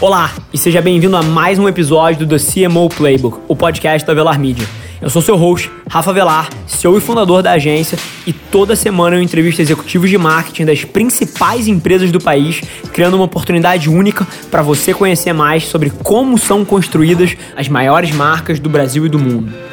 Olá e seja bem-vindo a mais um episódio do The CMO Playbook, o podcast da Velar Media. Eu sou seu host, Rafa Velar, CEO e fundador da agência, e toda semana eu entrevisto executivos de marketing das principais empresas do país, criando uma oportunidade única para você conhecer mais sobre como são construídas as maiores marcas do Brasil e do mundo.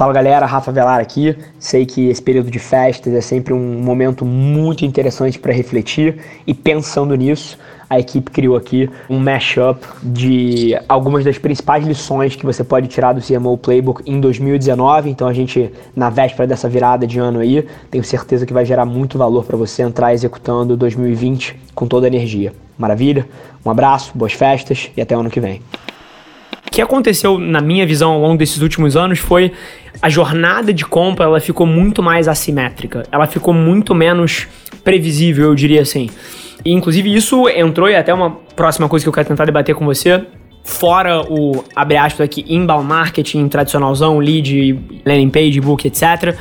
Fala galera, Rafa Velar aqui. Sei que esse período de festas é sempre um momento muito interessante para refletir e pensando nisso, a equipe criou aqui um mashup de algumas das principais lições que você pode tirar do CMO Playbook em 2019. Então a gente, na véspera dessa virada de ano aí, tenho certeza que vai gerar muito valor para você entrar executando 2020 com toda a energia. Maravilha? Um abraço, boas festas e até o ano que vem. Que aconteceu, na minha visão, ao longo desses últimos anos foi a jornada de compra ela ficou muito mais assimétrica. Ela ficou muito menos previsível, eu diria assim. E, inclusive, isso entrou e até uma próxima coisa que eu quero tentar debater com você. Fora o, abre aspas aqui, inbound marketing tradicionalzão, lead, landing page, book, etc.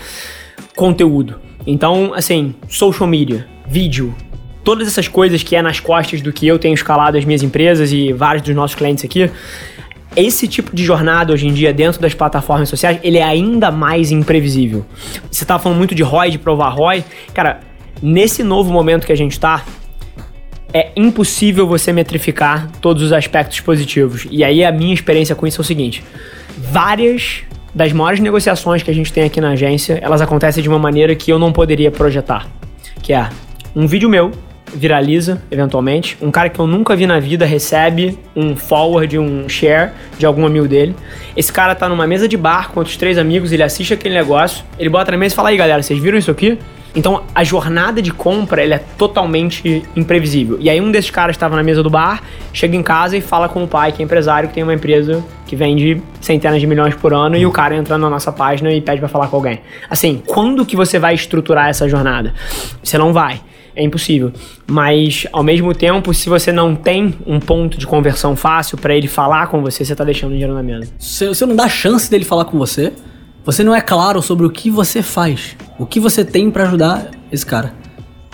Conteúdo. Então, assim, social media, vídeo, todas essas coisas que é nas costas do que eu tenho escalado as minhas empresas e vários dos nossos clientes aqui, esse tipo de jornada hoje em dia dentro das plataformas sociais, ele é ainda mais imprevisível. Você estava falando muito de ROI, de provar ROI. Cara, nesse novo momento que a gente está, é impossível você metrificar todos os aspectos positivos. E aí a minha experiência com isso é o seguinte: várias das maiores negociações que a gente tem aqui na agência, elas acontecem de uma maneira que eu não poderia projetar. Que é um vídeo meu viraliza eventualmente, um cara que eu nunca vi na vida recebe um forward, um share de algum amigo dele. Esse cara tá numa mesa de bar com outros três amigos, ele assiste aquele negócio, ele bota na mesa e fala: "Aí, galera, vocês viram isso aqui?" Então a jornada de compra ela é totalmente imprevisível. E aí um desses caras estava na mesa do bar, chega em casa e fala com o pai, que é empresário, que tem uma empresa que vende centenas de milhões por ano, e o cara entra na nossa página e pede para falar com alguém. Assim, quando que você vai estruturar essa jornada? Você não vai. É impossível. Mas, ao mesmo tempo, se você não tem um ponto de conversão fácil para ele falar com você, você tá deixando dinheiro na mesa. Se você não dá chance dele falar com você, você não é claro sobre o que você faz, o que você tem para ajudar esse cara.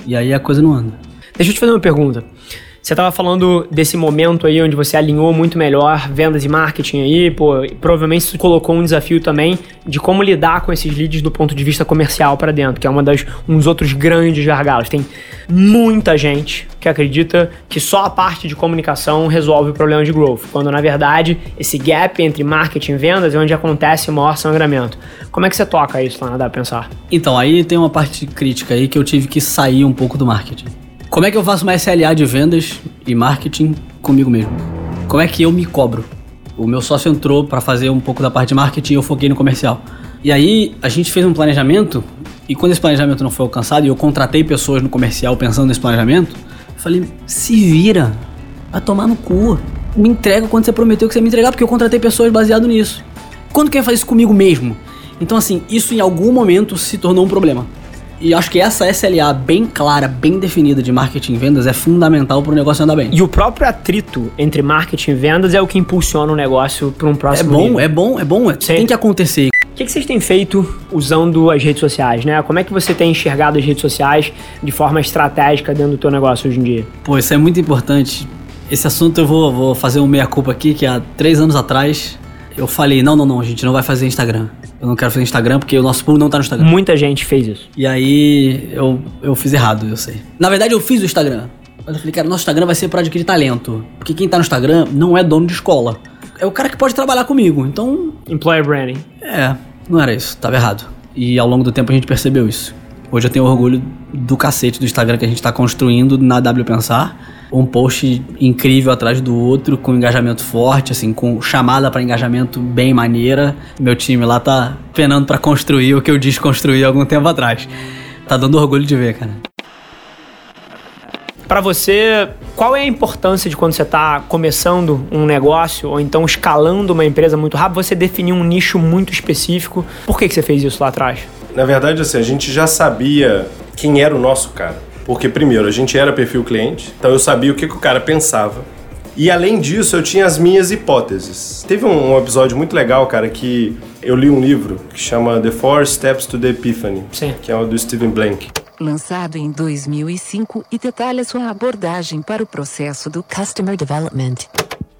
E aí a coisa não anda. Deixa eu te fazer uma pergunta. Você estava falando desse momento aí onde você alinhou muito melhor vendas e marketing aí, pô, provavelmente colocou um desafio também de como lidar com esses leads do ponto de vista comercial para dentro, que é uma das uns outros grandes gargalos. Tem muita gente que acredita que só a parte de comunicação resolve o problema de growth, quando na verdade esse gap entre marketing e vendas é onde acontece o maior sangramento. Como é que você toca isso lá Dá Pensar? Então, aí tem uma parte crítica aí que eu tive que sair um pouco do marketing. Como é que eu faço uma SLA de vendas e marketing comigo mesmo? Como é que eu me cobro? O meu sócio entrou para fazer um pouco da parte de marketing e eu foquei no comercial. E aí a gente fez um planejamento e quando esse planejamento não foi alcançado e eu contratei pessoas no comercial pensando nesse planejamento, eu falei: se vira, vai tomar no cu. Me entrega quando você prometeu que você me entregar, porque eu contratei pessoas baseado nisso. Quando quer fazer isso comigo mesmo? Então, assim, isso em algum momento se tornou um problema. E acho que essa SLA bem clara, bem definida de marketing e vendas é fundamental para o negócio andar bem. E o próprio atrito entre marketing e vendas é o que impulsiona o negócio para um próximo É bom, nível. é bom, é bom. Tem que acontecer. O que, que, vocês têm feito usando as redes sociais, né? Como é que você tem enxergado as redes sociais de forma estratégica dentro do teu negócio hoje em dia? Pô, isso é muito importante. Esse assunto eu vou, vou fazer um meia-culpa aqui, que há três anos atrás eu falei, não, não, não, a gente não vai fazer Instagram. Eu não quero fazer Instagram porque o nosso público não tá no Instagram. Muita gente fez isso. E aí eu, eu fiz errado, eu sei. Na verdade, eu fiz o Instagram. Mas eu falei, cara, nosso Instagram vai ser para adquirir talento. Porque quem tá no Instagram não é dono de escola. É o cara que pode trabalhar comigo. Então. Employer branding. É, não era isso, tava errado. E ao longo do tempo a gente percebeu isso. Hoje eu tenho orgulho do cacete do Instagram que a gente tá construindo na W Pensar um post incrível atrás do outro, com engajamento forte, assim, com chamada para engajamento bem maneira. Meu time lá tá penando para construir o que eu desconstruí algum tempo atrás. Tá dando orgulho de ver, cara. para você, qual é a importância de quando você está começando um negócio ou então escalando uma empresa muito rápido, você definir um nicho muito específico? Por que, que você fez isso lá atrás? Na verdade, assim, a gente já sabia quem era o nosso cara. Porque, primeiro, a gente era perfil cliente, então eu sabia o que, que o cara pensava. E além disso, eu tinha as minhas hipóteses. Teve um, episódio muito legal, cara, que eu li um livro que chama The Four Steps to the Epiphany, Sim. que é o do Steven Blank. Lançado em 2005 e detalha sua abordagem para o processo do Customer Development.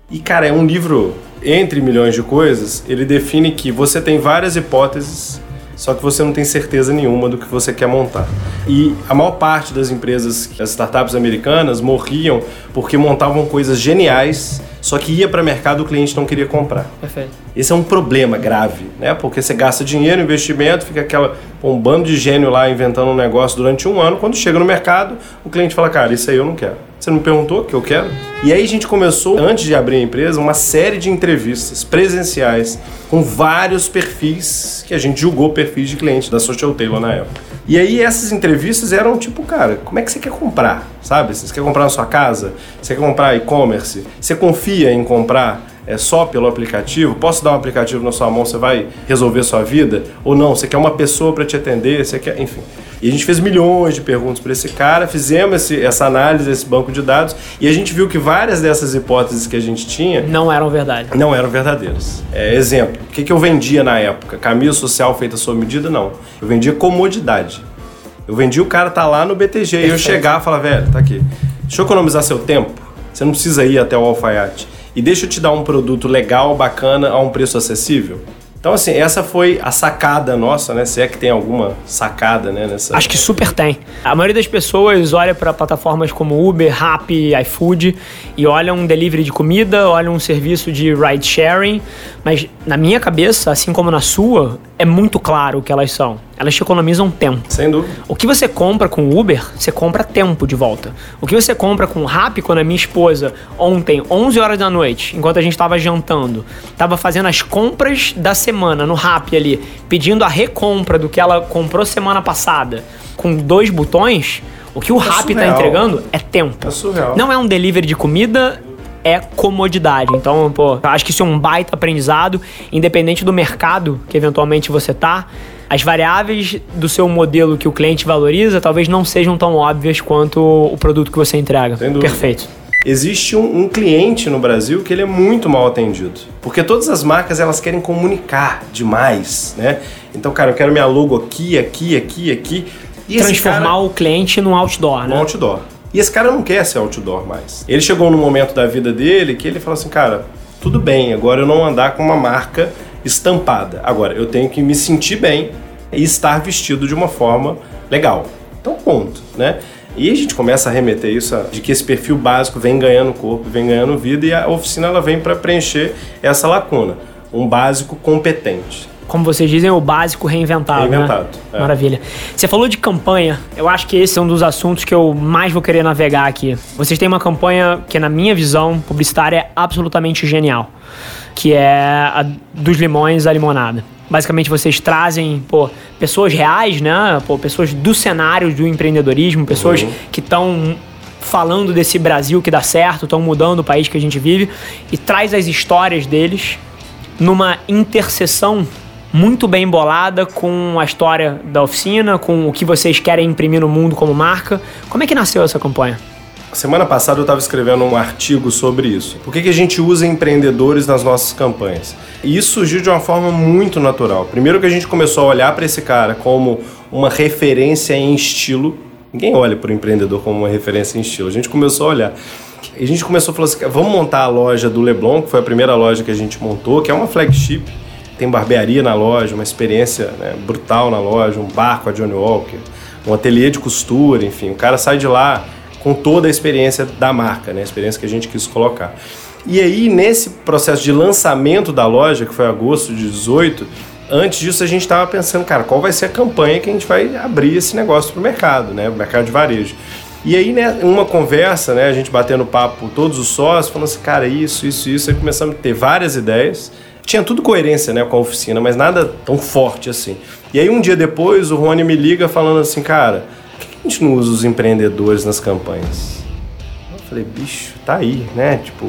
E, cara, é um livro, entre milhões de coisas, ele define que você tem várias hipóteses só que você não tem certeza nenhuma do que você quer montar. E a maior parte das empresas, as startups americanas, morriam porque montavam coisas geniais, só que ia para o mercado e o cliente não queria comprar. Perfeito. Esse é um problema grave, né? Porque você gasta dinheiro, investimento, fica aquela um bando de gênio lá inventando um negócio durante um ano. Quando chega no mercado, o cliente fala: Cara, isso aí eu não quero. Você não me perguntou o que eu quero? E aí a gente começou, antes de abrir a empresa, uma série de entrevistas presenciais com vários perfis que a gente julgou perfis de clientes da Social Tailor na época. E aí essas entrevistas eram tipo, cara, como é que você quer comprar? Sabe? Você quer comprar na sua casa? Você quer comprar e-commerce? Você confia em comprar? é só pelo aplicativo? Posso dar um aplicativo na sua mão, você vai resolver sua vida? Ou não? Você quer uma pessoa para te atender? Você quer, enfim. E a gente fez milhões de perguntas para esse cara, fizemos esse, essa análise esse banco de dados e a gente viu que várias dessas hipóteses que a gente tinha não eram verdade. Não eram verdadeiras. É, exemplo, o que, que eu vendia na época? Camisa social feita sob medida? Não. Eu vendia comodidade. Eu vendia o cara tá lá no BTG Perfeito. e eu chegar e falar, velho, tá aqui. Deixa eu economizar seu tempo. Você não precisa ir até o alfaiate e deixa eu te dar um produto legal, bacana, a um preço acessível? Então, assim, essa foi a sacada nossa, né? Se é que tem alguma sacada, né? Nessa... Acho que super tem. A maioria das pessoas olha para plataformas como Uber, Rappi, iFood e olha um delivery de comida, olha um serviço de ride sharing, mas na minha cabeça, assim como na sua, é muito claro o que elas são. Elas te economizam tempo. Sem dúvida. O que você compra com Uber, você compra tempo de volta. O que você compra com Rappi, quando a minha esposa, ontem, 11 horas da noite, enquanto a gente estava jantando, estava fazendo as compras da semana no Rappi ali, pedindo a recompra do que ela comprou semana passada, com dois botões, o que o é Rappi está entregando é tempo. É surreal. Não é um delivery de comida, é comodidade. Então, pô, acho que isso é um baita aprendizado, independente do mercado que eventualmente você tá. As variáveis do seu modelo que o cliente valoriza talvez não sejam tão óbvias quanto o produto que você entrega. Perfeito existe um, um, cliente no Brasil que ele é muito mal atendido. Porque todas as marcas elas querem comunicar demais, né? Então, cara, eu quero minha logo aqui, aqui, aqui, aqui. E Transformar cara, o cliente num outdoor, né? No outdoor. E esse cara não quer ser outdoor mais. Ele chegou num momento da vida dele que ele falou assim, cara, tudo bem, agora eu não andar com uma marca estampada. Agora, eu tenho que me sentir bem e estar vestido de uma forma legal. Então, ponto, né? E a gente começa a remeter isso de que esse perfil básico vem ganhando corpo, vem ganhando vida e a oficina ela vem para preencher essa lacuna. Um básico competente como vocês dizem, o básico reinventado. Né? Reinventado. Né? É. Maravilha. Você falou de campanha. Eu acho que esse é um dos assuntos que eu mais vou querer navegar aqui. Vocês têm uma campanha que, na minha visão publicitária, é absolutamente genial. Que é a dos limões à limonada. Basicamente, vocês trazem pô, pessoas reais, né? Pô, pessoas do cenário do empreendedorismo, pessoas uhum. que estão falando desse Brasil que dá certo, estão mudando o país que a gente vive, e traz as histórias deles numa interseção muito bem bolada com a história da oficina, com o que vocês querem imprimir no mundo como marca. Como é que nasceu essa campanha? Semana passada eu estava escrevendo um artigo sobre isso. Por que, que a gente usa empreendedores nas nossas campanhas? E isso surgiu de uma forma muito natural. Primeiro que a gente começou a olhar para esse cara como uma referência em estilo. Ninguém olha para o empreendedor como uma referência em estilo. A gente começou a olhar. E a gente começou a falar assim, vamos montar a loja do Leblon, que foi a primeira loja que a gente montou, que é uma flagship tem barbearia na loja, uma experiência né, brutal na loja, um bar com a Johnny Walker, um ateliê de costura, enfim, o cara sai de lá com toda a experiência da marca, né, a experiência que a gente quis colocar. E aí, nesse processo de lançamento da loja, que foi agosto de 18, antes disso a gente estava pensando, cara, qual vai ser a campanha que a gente vai abrir esse negócio para o mercado, né, o mercado de varejo. E aí, né, uma conversa, né, a gente batendo papo, todos os sócios, falando assim, cara, isso, isso, isso, aí começamos a ter várias ideias, tinha tudo coerência né, com a oficina, mas nada tão forte assim. E aí um dia depois o Rony me liga falando assim, cara, por que a gente não usa os empreendedores nas campanhas? Falei, bicho, tá aí, né? Tipo,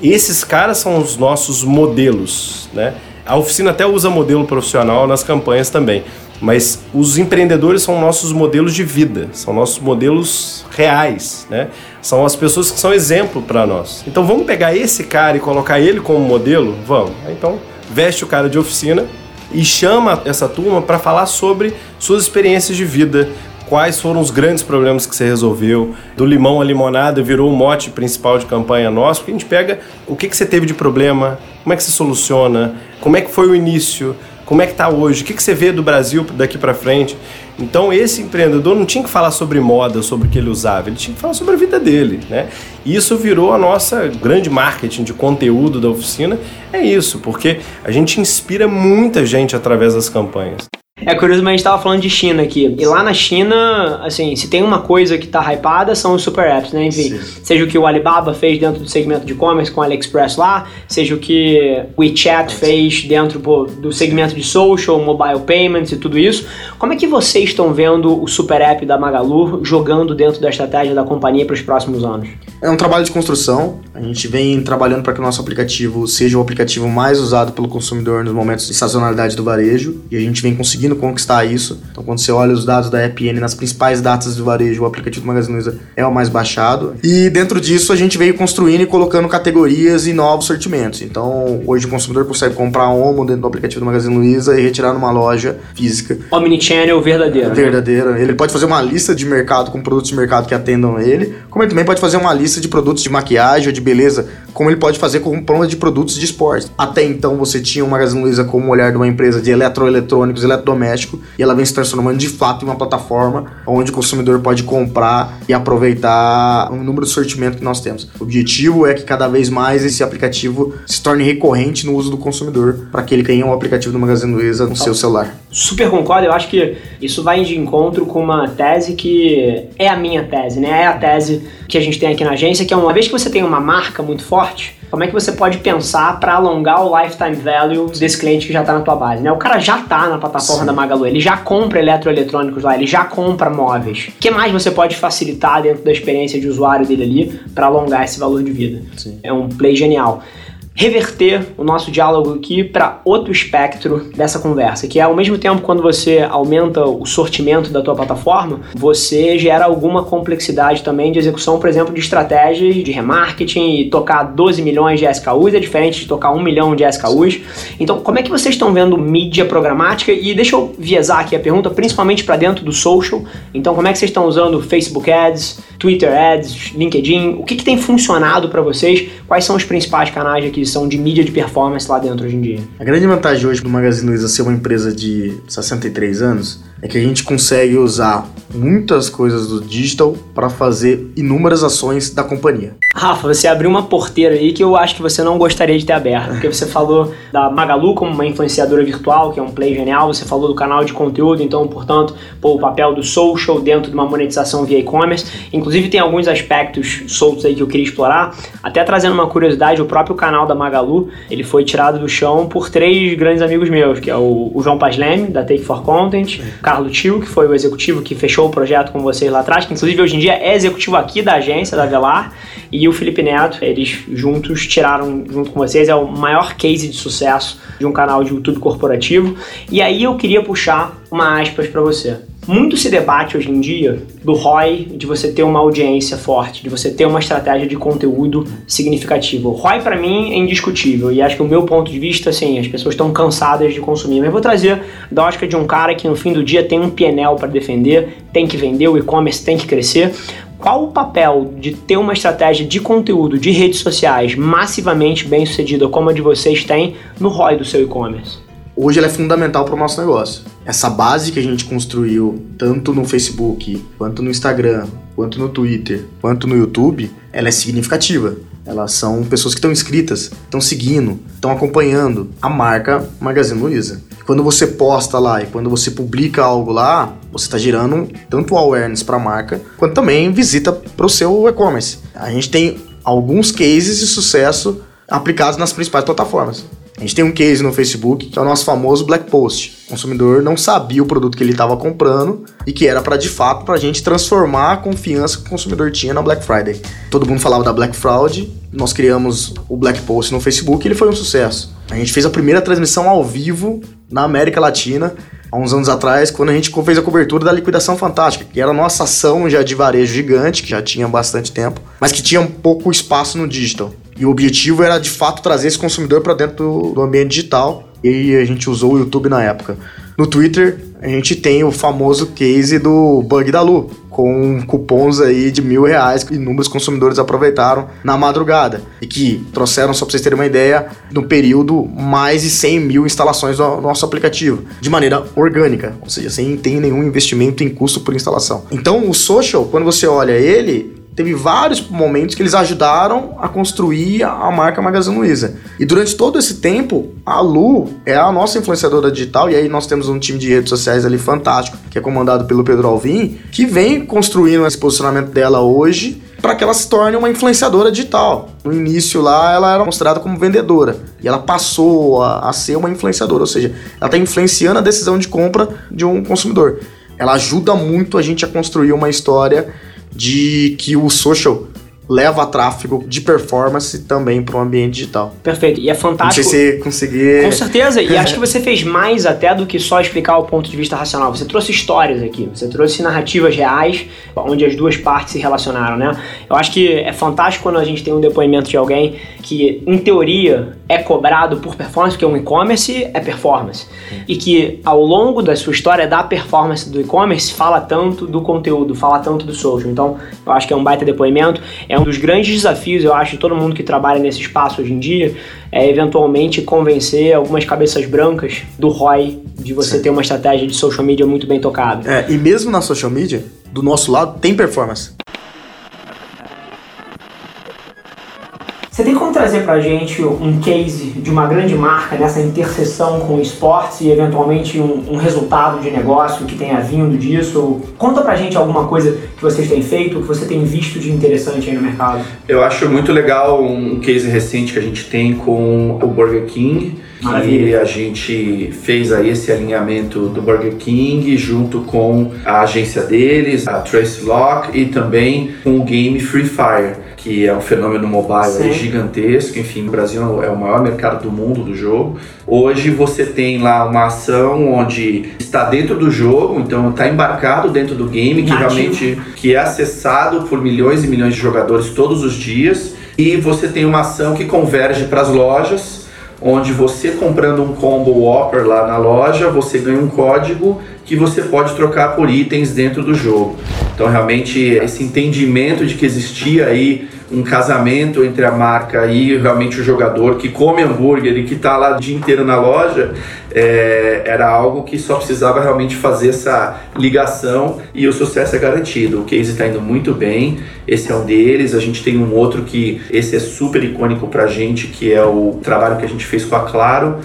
esses caras são os nossos modelos, né? A oficina até usa modelo profissional nas campanhas também, mas os empreendedores são nossos modelos de vida, são nossos modelos reais, né? São as pessoas que são exemplo para nós. Então vamos pegar esse cara e colocar ele como modelo? Vamos. Então veste o cara de oficina e chama essa turma para falar sobre suas experiências de vida, quais foram os grandes problemas que você resolveu. Do limão à limonada virou o mote principal de campanha nosso, porque a gente pega o que, que você teve de problema, como é que você soluciona, como é que foi o início, como é que está hoje, o que, que você vê do Brasil daqui para frente. Então esse empreendedor não tinha que falar sobre moda, sobre o que ele usava, ele tinha que falar sobre a vida dele, né? E isso virou a nossa grande marketing de conteúdo da oficina, é isso, porque a gente inspira muita gente através das campanhas. É curioso, mas a gente tava falando de China aqui. E lá na China, assim, se tem uma coisa que tá hypada, são os super apps, né? Enfim, Sim. seja o que o Alibaba fez dentro do segmento de e-commerce com o AliExpress lá, seja o que o WeChat fez dentro pô, do segmento de social, mobile payments e tudo isso. Como é que vocês estão vendo o super app da Magalu jogando dentro da estratégia da companhia para os próximos anos? É um trabalho de construção. A gente vem trabalhando para que o nosso aplicativo seja o aplicativo mais usado pelo consumidor nos momentos de sazonalidade do varejo e a gente vem conseguindo conquistar isso. Então, quando você olha os dados da EPN nas principais datas do varejo, o aplicativo do Magazine Luiza é o mais baixado. E dentro disso, a gente veio construindo e colocando categorias e novos sortimentos. Então, hoje o consumidor consegue comprar Omo dentro do aplicativo do Magazine Luiza e retirar numa loja física. Omnichannel verdadeiro. Verdadeiro. Né? Ele pode fazer uma lista de mercado com produtos de mercado que atendam ele, como ele também pode fazer uma lista de produtos de maquiagem ou de beleza, como ele pode fazer com compra de produtos de esporte. Até então, você tinha o Magazine Luiza como o olhar de uma empresa de eletroeletrônicos, eletrodomésticos doméstico e ela vem se transformando de fato em uma plataforma onde o consumidor pode comprar e aproveitar o número de sortimento que nós temos. O objetivo é que cada vez mais esse aplicativo se torne recorrente no uso do consumidor para que ele tenha um aplicativo do Magazine Luiza no seu celular. Super concordo, eu acho que isso vai de encontro com uma tese que é a minha tese, né? É a tese que a gente tem aqui na agência, que é uma vez que você tem uma marca muito forte, como é que você pode pensar para alongar o lifetime value desse cliente que já está na tua base, né? O cara já está na plataforma Sim. da Magalu, ele já compra eletroeletrônicos lá, ele já compra móveis. O que mais você pode facilitar dentro da experiência de usuário dele ali para alongar esse valor de vida? Sim. É um play genial reverter o nosso diálogo aqui para outro espectro dessa conversa, que é ao mesmo tempo quando você aumenta o sortimento da tua plataforma, você gera alguma complexidade também de execução, por exemplo, de estratégias de remarketing e tocar 12 milhões de SKUs é diferente de tocar 1 milhão de SKUs. Então, como é que vocês estão vendo mídia programática? E deixa eu viesar aqui a pergunta, principalmente para dentro do social. Então, como é que vocês estão usando Facebook Ads, Twitter Ads, LinkedIn? O que, que tem funcionado para vocês? Quais são os principais canais de aquisição de mídia de performance lá dentro hoje em dia? A grande vantagem hoje do Magazine Luiza ser uma empresa de 63 anos é que a gente consegue usar muitas coisas do digital para fazer inúmeras ações da companhia. Rafa, você abriu uma porteira aí que eu acho que você não gostaria de ter aberto, porque você falou da Magalu como uma influenciadora virtual, que é um play genial, você falou do canal de conteúdo, então, portanto, pô, o papel do social dentro de uma monetização via e-commerce. Inclusive, tem alguns aspectos soltos aí que eu queria explorar. Até trazendo uma curiosidade, o próprio canal da Magalu, ele foi tirado do chão por três grandes amigos meus, que é o, o João Pasleme, da Take for Content, Carlos Tio, que foi o executivo que fechou o projeto com vocês lá atrás, que inclusive hoje em dia é executivo aqui da agência, da Velar, e o Felipe Neto, eles juntos tiraram, junto com vocês, é o maior case de sucesso de um canal de YouTube corporativo. E aí eu queria puxar uma aspas para você. Muito se debate hoje em dia do ROI, de você ter uma audiência forte, de você ter uma estratégia de conteúdo significativo. O ROI para mim é indiscutível e acho que o meu ponto de vista, assim, as pessoas estão cansadas de consumir. Mas eu vou trazer da ótica de um cara que no fim do dia tem um PNL para defender, tem que vender, o e-commerce tem que crescer. Qual o papel de ter uma estratégia de conteúdo de redes sociais massivamente bem sucedida como a de vocês tem no ROI do seu e-commerce? Hoje ela é fundamental para o nosso negócio. Essa base que a gente construiu, tanto no Facebook, quanto no Instagram, quanto no Twitter, quanto no YouTube, ela é significativa. Elas são pessoas que estão inscritas, estão seguindo, estão acompanhando a marca Magazine Luiza. Quando você posta lá e quando você publica algo lá, você está gerando tanto awareness para a marca, quanto também visita para o seu e-commerce. A gente tem alguns cases de sucesso aplicados nas principais plataformas. A gente tem um case no Facebook que é o nosso famoso Black Post. O consumidor não sabia o produto que ele estava comprando e que era para de fato para a gente transformar a confiança que o consumidor tinha na Black Friday. Todo mundo falava da Black Fraud, nós criamos o Black Post no Facebook e ele foi um sucesso. A gente fez a primeira transmissão ao vivo na América Latina há uns anos atrás, quando a gente fez a cobertura da Liquidação Fantástica, que era a nossa ação já de varejo gigante, que já tinha bastante tempo, mas que tinha um pouco espaço no digital. E o objetivo era de fato trazer esse consumidor para dentro do, ambiente digital. E a gente usou o YouTube na época. No Twitter, a gente tem o famoso case do bug da Lu, com cupons aí de mil reais que inúmeros consumidores aproveitaram na madrugada. E que trouxeram, só para vocês terem uma ideia, no período mais de 100 mil instalações do nosso aplicativo, de maneira orgânica, ou seja, sem ter nenhum investimento em custo por instalação. Então, o social, quando você olha ele, teve vários momentos que eles ajudaram a construir a marca Magazine Luiza. E durante todo esse tempo, a Lu é a nossa influenciadora digital, e aí nós temos um time de redes sociais ali fantástico, que é comandado pelo Pedro Alvim, que vem construindo esse posicionamento dela hoje para que ela se torne uma influenciadora digital. No início lá, ela era considerada como vendedora e ela passou a, a ser uma influenciadora, ou seja, ela está influenciando a decisão de compra de um consumidor. Ela ajuda muito a gente a construir uma história de que o social leva tráfego de performance também para o ambiente digital. Perfeito. E é fantástico. Não sei se conseguir. Com certeza. E acho que você fez mais até do que só explicar o ponto de vista racional. Você trouxe histórias aqui. Você trouxe narrativas reais, onde as duas partes se relacionaram, né? Eu acho que é fantástico quando a gente tem um depoimento de alguém que, em teoria, é cobrado por performance, porque um e-commerce é performance. E que ao longo da sua história da performance do e-commerce fala tanto do conteúdo, fala tanto do social. Então, eu acho que é um baita depoimento. É um dos grandes desafios, eu acho, de todo mundo que trabalha nesse espaço hoje em dia, é eventualmente convencer algumas cabeças brancas do ROI de você Sim. ter uma estratégia de social media muito bem tocada. É, e mesmo na social media, do nosso lado, tem performance. Trazer pra gente um case de uma grande marca nessa interseção com esportes e eventualmente um, um, resultado de negócio que tenha vindo disso? Conta pra gente alguma coisa que vocês têm feito, que você tem visto de interessante aí no mercado. Eu acho muito legal um case recente que a gente tem com o Burger King. Maravilha. E a gente fez aí esse alinhamento do Burger King junto com a agência deles, a Trace Lock e também com o game Free Fire que é um fenômeno mobile gigantesco. Enfim, o Brasil é o maior mercado do mundo do jogo. Hoje você tem lá uma ação onde está dentro do jogo, então está embarcado dentro do game, que Nativo. realmente que é acessado por milhões e milhões de jogadores todos os dias. E você tem uma ação que converge para as lojas, onde você comprando um combo Whopper lá na loja, você ganha um código que você pode trocar por itens dentro do jogo. Então, realmente, esse entendimento de que existia aí um casamento entre a marca e realmente o jogador que come hambúrguer e que está lá o dia inteiro na loja, é, era algo que só precisava realmente fazer essa ligação e o sucesso é garantido. O case está indo muito bem, esse é um deles. A gente tem um outro que esse é super icônico para a gente, que é o trabalho que a gente fez com a Claro.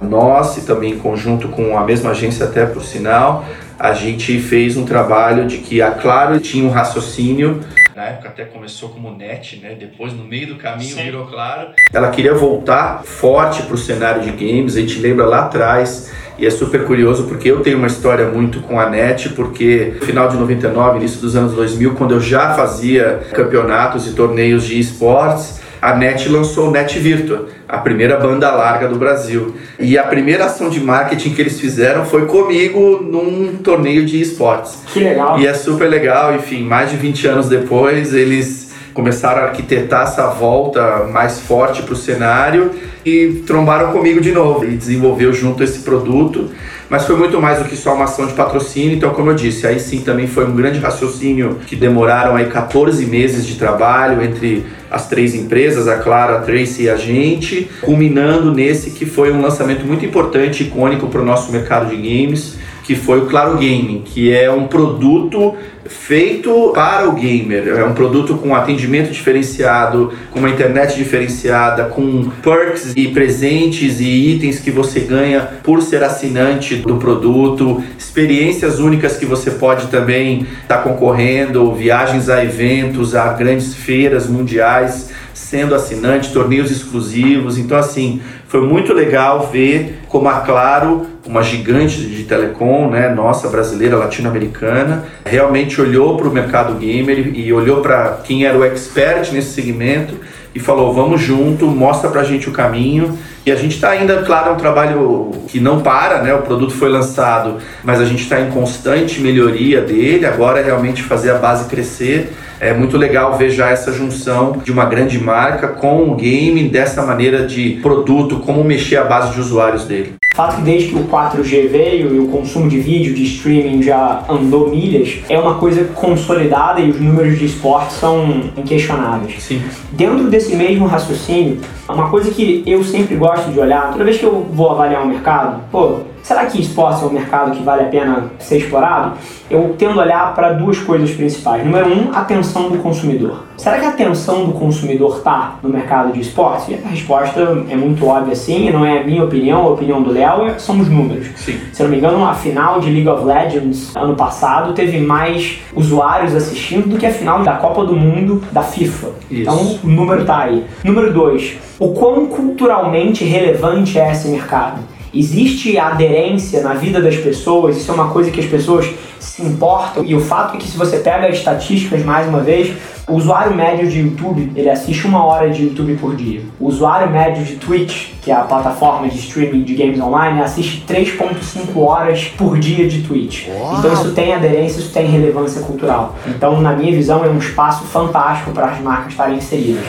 Nós e também em conjunto com a mesma agência até por sinal, a gente fez um trabalho de que a Claro tinha um raciocínio na época até começou como net, né? Depois no meio do caminho Sim. virou claro. Ela queria voltar forte para o cenário de games. A gente lembra lá atrás e é super curioso porque eu tenho uma história muito com a NET, porque no final de 99, início dos anos 2000, quando eu já fazia campeonatos e torneios de esportes, a NET lançou o NET Virtua, a primeira banda larga do Brasil. E a primeira ação de marketing que eles fizeram foi comigo num torneio de esportes. Que legal. E é super legal, enfim, mais de 20 anos depois, eles começaram a arquitetar essa volta mais forte para o cenário e trombaram comigo de novo e desenvolveu junto esse produto mas foi muito mais do que só uma ação de patrocínio. Então, como eu disse, aí sim também foi um grande raciocínio que demoraram aí 14 meses de trabalho entre as três empresas, a Clara, a Tracy e a gente, culminando nesse que foi um lançamento muito importante, icônico para o nosso mercado de games que foi o Claro Gaming, que é um produto feito para o gamer. É um produto com atendimento diferenciado, com uma internet diferenciada, com perks e presentes e itens que você ganha por ser assinante do produto, experiências únicas que você pode também estar tá concorrendo, viagens a eventos, a grandes feiras mundiais sendo assinante, torneios exclusivos. Então, assim, foi muito legal ver como a Claro, uma gigante de telecom, né, nossa brasileira, latino-americana, realmente olhou para o mercado gamer e olhou para quem era o expert nesse segmento e falou: vamos junto, mostra pra gente o caminho. E a gente está ainda, claro, é um trabalho que não para, né? O produto foi lançado, mas a gente está em constante melhoria dele. Agora é realmente fazer a base crescer. É muito legal ver já essa junção de uma grande marca com o game, dessa maneira de produto, como mexer a base de usuários dele. O fato que desde que o 4G veio e o consumo de vídeo, de streaming já andou milhas, é uma coisa consolidada e os números de esporte são inquestionáveis. Sim. Dentro desse mesmo raciocínio, uma coisa que eu sempre gosto de olhar, toda vez que eu vou avaliar um mercado, pô, será que esporte é um mercado que vale a pena ser explorado? Eu tendo a olhar para duas coisas principais. Número um, a atenção do consumidor. Será que a atenção do consumidor está no mercado de esportes? E a resposta é muito óbvia sim, não é a minha opinião, a opinião do Léo, é, são os números. Sim. Se não me engano, a final de League of Legends ano passado teve mais usuários assistindo do que a final da Copa do Mundo da FIFA. Isso. Então o número tá aí. Número dois, o quão culturalmente relevante é esse mercado? Existe aderência na vida das pessoas, isso é uma coisa que as pessoas se importam. E o fato é que se você pega as estatísticas mais uma vez, o usuário médio de YouTube, ele assiste uma hora de YouTube por dia. O usuário médio de Twitch, que é a plataforma de streaming de games online, assiste 3.5 horas por dia de Twitch. Então isso tem aderência, isso tem relevância cultural. Então, na minha visão, é um espaço fantástico para as marcas estarem inseridas.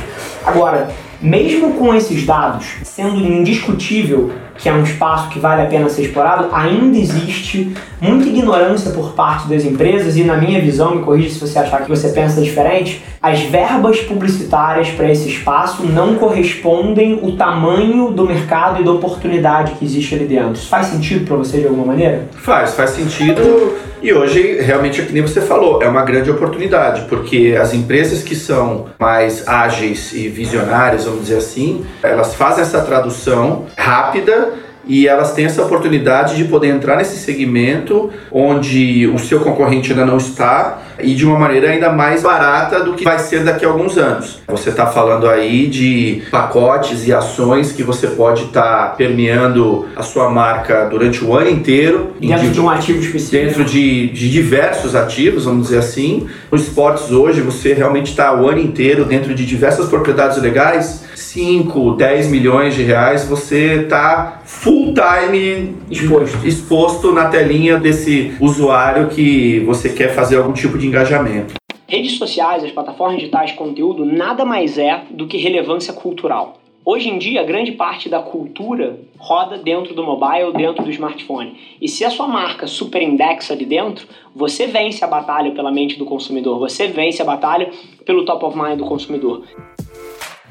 Agora, mesmo com esses dados sendo indiscutível que é um espaço que vale a pena ser explorado, ainda existe muita ignorância por parte das empresas e, na minha visão, me corrija se você achar que você pensa diferente, as verbas publicitárias para esse espaço não correspondem o tamanho do mercado e da oportunidade que existe ali dentro. Isso faz sentido para você de alguma maneira? Faz, faz sentido. E hoje, realmente, é que nem você falou, é uma grande oportunidade, porque as empresas que são mais ágeis e visionárias, vamos dizer assim, elas fazem essa tradução rápida e elas têm essa oportunidade de poder entrar nesse segmento onde o seu concorrente ainda não está e de uma maneira ainda mais barata do que vai ser daqui a alguns anos. Você está falando aí de pacotes e ações que você pode estar tá permeando a sua marca durante o ano inteiro. Dentro de um ativo específico. Dentro de, de diversos ativos, vamos dizer assim. Nos esportes hoje, você realmente está o ano inteiro dentro de diversas propriedades legais 5, 10 milhões de reais, você está full time exposto. exposto na telinha desse usuário que você quer fazer algum tipo de engajamento. Redes sociais, as plataformas digitais de conteúdo, nada mais é do que relevância cultural. Hoje em dia, grande parte da cultura roda dentro do mobile, dentro do smartphone. E se a sua marca super indexa ali dentro, você vence a batalha pela mente do consumidor, você vence a batalha pelo top of mind do consumidor.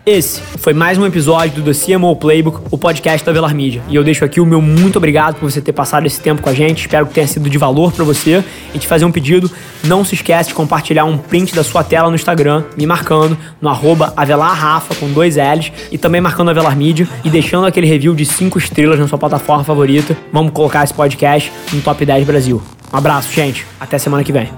Esse foi mais um episódio do The CMO Playbook, o podcast da Velar Media. E eu deixo aqui o meu muito obrigado por você ter passado esse tempo com a gente. Espero que tenha sido de valor para você. E te fazer um pedido, não se esquece de compartilhar um print da sua tela no Instagram, me marcando no arroba avelarrafa com dois L's e também marcando a Velar Media e deixando aquele review de 5 estrelas na sua plataforma favorita. Vamos colocar esse podcast no Top 10 Brasil. Um abraço, gente. Até semana que vem.